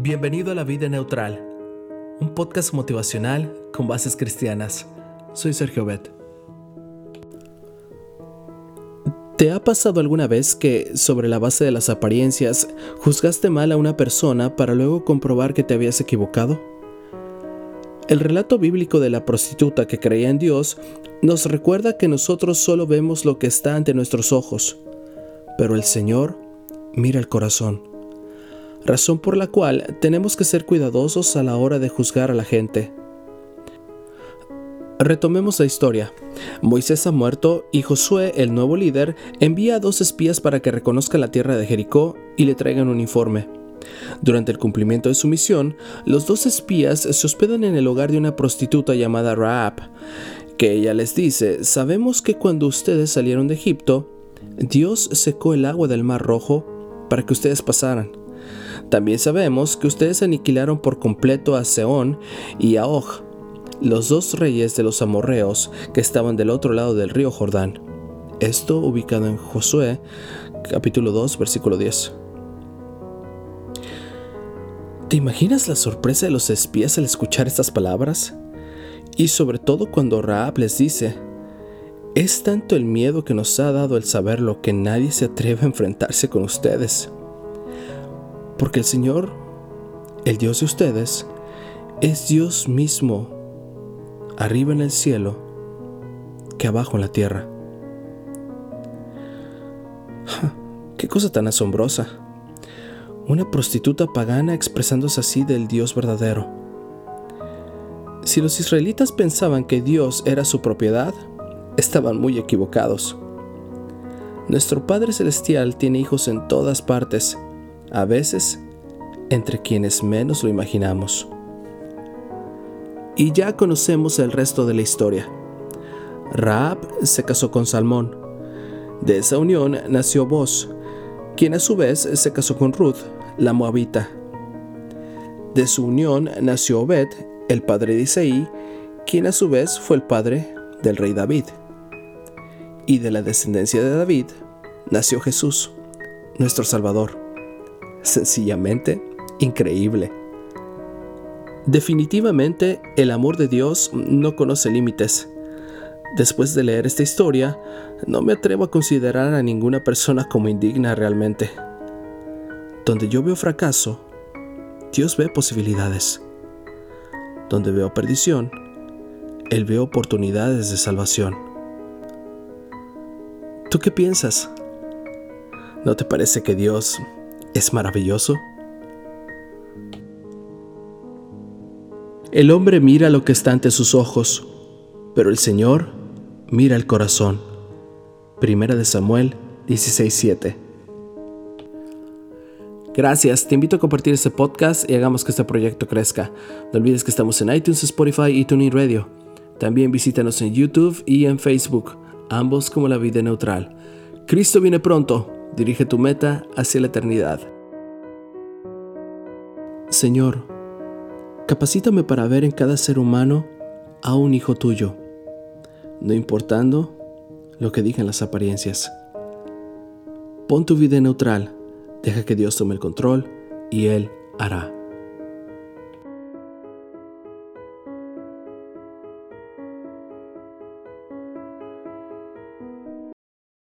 Bienvenido a La Vida Neutral, un podcast motivacional con bases cristianas. Soy Sergio Bet. ¿Te ha pasado alguna vez que, sobre la base de las apariencias, juzgaste mal a una persona para luego comprobar que te habías equivocado? El relato bíblico de la prostituta que creía en Dios nos recuerda que nosotros solo vemos lo que está ante nuestros ojos, pero el Señor mira el corazón razón por la cual tenemos que ser cuidadosos a la hora de juzgar a la gente. Retomemos la historia. Moisés ha muerto y Josué, el nuevo líder, envía a dos espías para que reconozcan la tierra de Jericó y le traigan un informe. Durante el cumplimiento de su misión, los dos espías se hospedan en el hogar de una prostituta llamada Raab, que ella les dice, sabemos que cuando ustedes salieron de Egipto, Dios secó el agua del Mar Rojo para que ustedes pasaran. También sabemos que ustedes aniquilaron por completo a Seón y a Og, los dos reyes de los amorreos que estaban del otro lado del río Jordán. Esto ubicado en Josué capítulo 2 versículo 10. ¿Te imaginas la sorpresa de los espías al escuchar estas palabras? Y sobre todo cuando Raab les dice, es tanto el miedo que nos ha dado el saberlo que nadie se atreve a enfrentarse con ustedes. Porque el Señor, el Dios de ustedes, es Dios mismo, arriba en el cielo, que abajo en la tierra. ¡Qué cosa tan asombrosa! Una prostituta pagana expresándose así del Dios verdadero. Si los israelitas pensaban que Dios era su propiedad, estaban muy equivocados. Nuestro Padre Celestial tiene hijos en todas partes a veces entre quienes menos lo imaginamos. Y ya conocemos el resto de la historia. Raab se casó con Salmón. De esa unión nació Boz, quien a su vez se casó con Ruth, la moabita. De su unión nació Obed, el padre de Isaí, quien a su vez fue el padre del rey David. Y de la descendencia de David nació Jesús, nuestro Salvador sencillamente increíble. Definitivamente el amor de Dios no conoce límites. Después de leer esta historia, no me atrevo a considerar a ninguna persona como indigna realmente. Donde yo veo fracaso, Dios ve posibilidades. Donde veo perdición, Él ve oportunidades de salvación. ¿Tú qué piensas? ¿No te parece que Dios es maravilloso? El hombre mira lo que está ante sus ojos, pero el Señor mira el corazón. Primera de Samuel 16:7. Gracias, te invito a compartir este podcast y hagamos que este proyecto crezca. No olvides que estamos en iTunes, Spotify y TuneIn Radio. También visítanos en YouTube y en Facebook, ambos como la vida neutral. Cristo viene pronto. Dirige tu meta hacia la eternidad. Señor, capacítame para ver en cada ser humano a un hijo tuyo, no importando lo que digan las apariencias. Pon tu vida neutral, deja que Dios tome el control y Él hará.